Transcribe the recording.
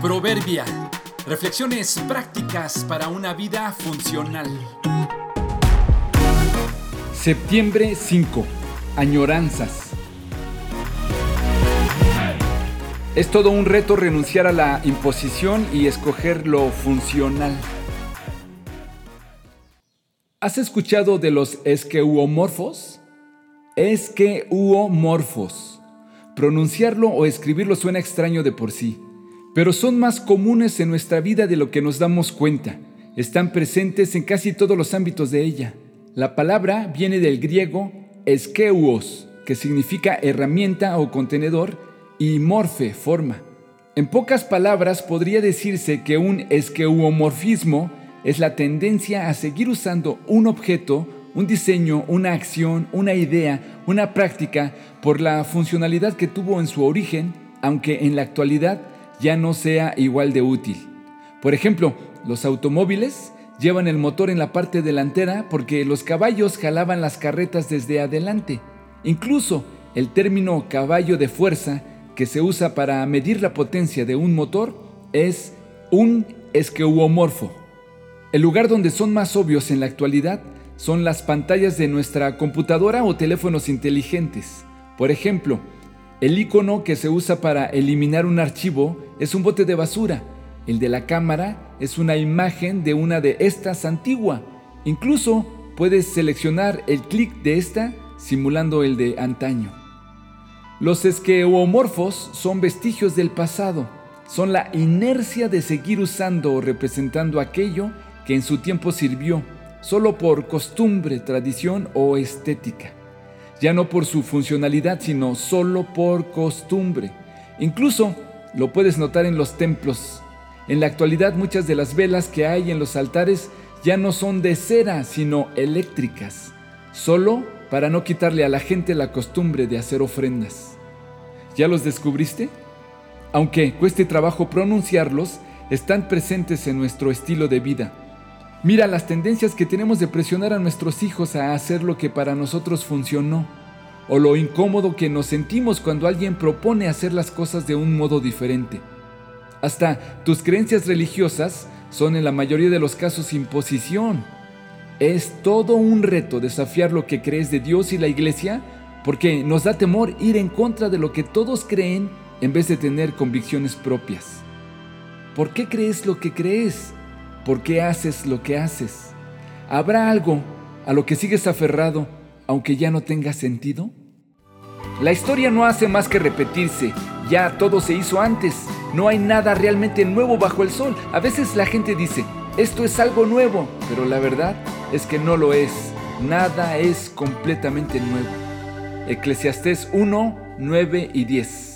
Proverbia. Reflexiones prácticas para una vida funcional. Septiembre 5. Añoranzas. Es todo un reto renunciar a la imposición y escoger lo funcional. ¿Has escuchado de los esqueuomorfos? Esqueuomorfos. Pronunciarlo o escribirlo suena extraño de por sí pero son más comunes en nuestra vida de lo que nos damos cuenta. Están presentes en casi todos los ámbitos de ella. La palabra viene del griego esqueuos, que significa herramienta o contenedor, y morfe, forma. En pocas palabras podría decirse que un esqueuomorfismo es la tendencia a seguir usando un objeto, un diseño, una acción, una idea, una práctica por la funcionalidad que tuvo en su origen, aunque en la actualidad ya no sea igual de útil. Por ejemplo, los automóviles llevan el motor en la parte delantera porque los caballos jalaban las carretas desde adelante. Incluso el término caballo de fuerza que se usa para medir la potencia de un motor es un esqueuomorfo. El lugar donde son más obvios en la actualidad son las pantallas de nuestra computadora o teléfonos inteligentes. Por ejemplo, el icono que se usa para eliminar un archivo es un bote de basura. El de la cámara es una imagen de una de estas antigua. Incluso puedes seleccionar el clic de esta simulando el de antaño. Los esqueomorfos son vestigios del pasado. Son la inercia de seguir usando o representando aquello que en su tiempo sirvió, solo por costumbre, tradición o estética ya no por su funcionalidad, sino solo por costumbre. Incluso lo puedes notar en los templos. En la actualidad muchas de las velas que hay en los altares ya no son de cera, sino eléctricas, solo para no quitarle a la gente la costumbre de hacer ofrendas. ¿Ya los descubriste? Aunque cueste trabajo pronunciarlos, están presentes en nuestro estilo de vida Mira las tendencias que tenemos de presionar a nuestros hijos a hacer lo que para nosotros funcionó, o lo incómodo que nos sentimos cuando alguien propone hacer las cosas de un modo diferente. Hasta tus creencias religiosas son en la mayoría de los casos imposición. Es todo un reto desafiar lo que crees de Dios y la iglesia porque nos da temor ir en contra de lo que todos creen en vez de tener convicciones propias. ¿Por qué crees lo que crees? ¿Por qué haces lo que haces? ¿Habrá algo a lo que sigues aferrado aunque ya no tenga sentido? La historia no hace más que repetirse. Ya todo se hizo antes. No hay nada realmente nuevo bajo el sol. A veces la gente dice, esto es algo nuevo, pero la verdad es que no lo es. Nada es completamente nuevo. Eclesiastés 1, 9 y 10.